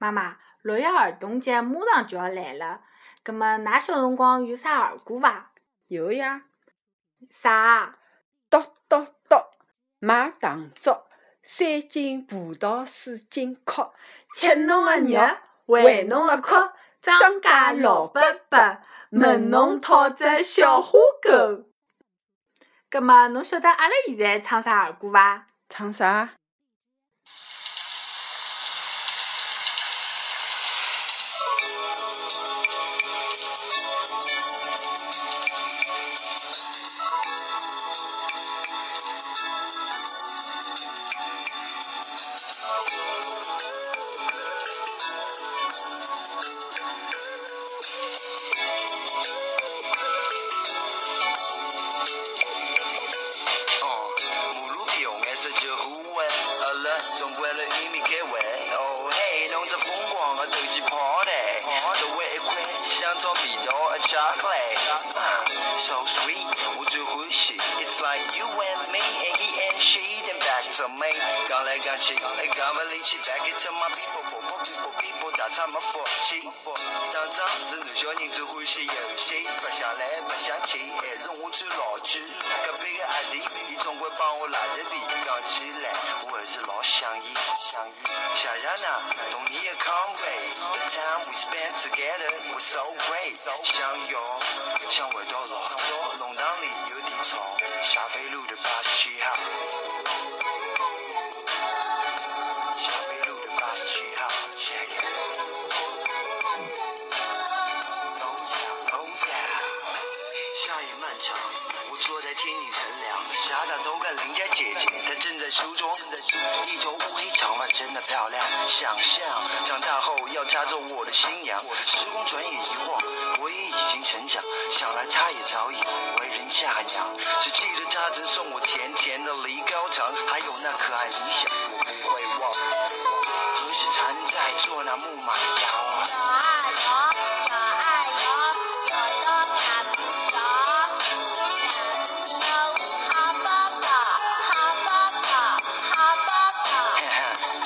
妈妈，六一儿童节马上就要来了，葛么㑚小辰光有啥儿歌伐？有呀，啥？剁剁剁，买糖粥，三斤葡萄四斤壳，吃侬个肉，喂侬个壳，庄稼老伯伯，问侬讨只小花狗。葛末侬晓得阿拉现在唱啥儿歌伐？唱啥？哦嘿，弄只疯狂的斗鸡 party，周围一块香草味道的巧克力，so sweet，我最欢喜。Then back to me，讲来讲去，讲不离去，back it to my people，people people people，大唱没放弃。当仗是侬小人最欢喜游戏，白相来白相去，还是我最老气。隔壁个阿弟，伊总归帮我拉着皮，讲起来我还是老想伊。想想呢，童年的 comrades，the time we spent together was so great。想要想回到老早，弄堂里有点吵，霞飞路的八十七号。我坐在天顶乘凉，傻傻偷看邻家姐姐，她正在梳妆，一头乌黑长发真的漂亮。想象长大后要她做我的新娘，时光转眼一晃，我也已经成长，想来她也早已为人嫁娘。只记得她曾送我甜甜的梨膏糖，还有那可爱理想，我不会忘。何时才能再做那木马摇啊？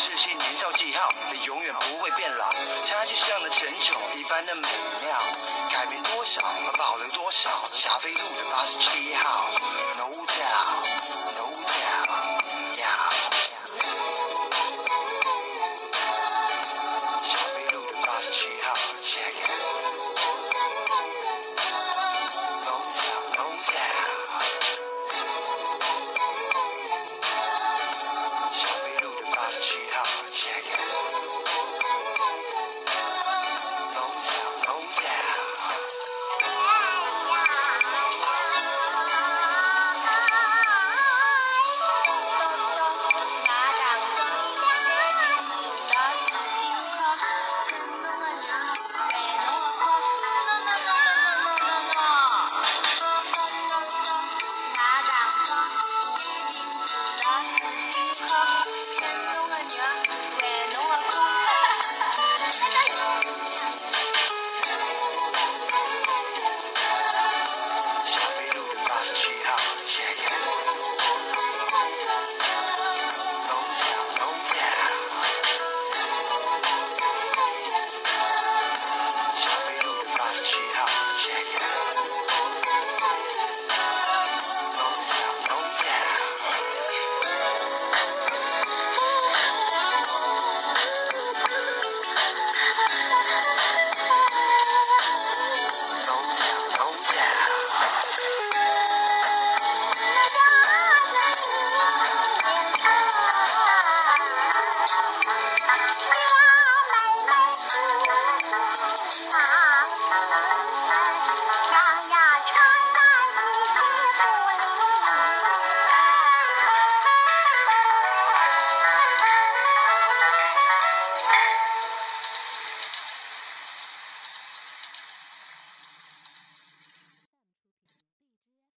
这些年少记号，你永远不会变老。它就像那陈酒一般的美妙，改变多少，保留多少。霞飞路的八十七号，No doubt，No doubt，Yeah。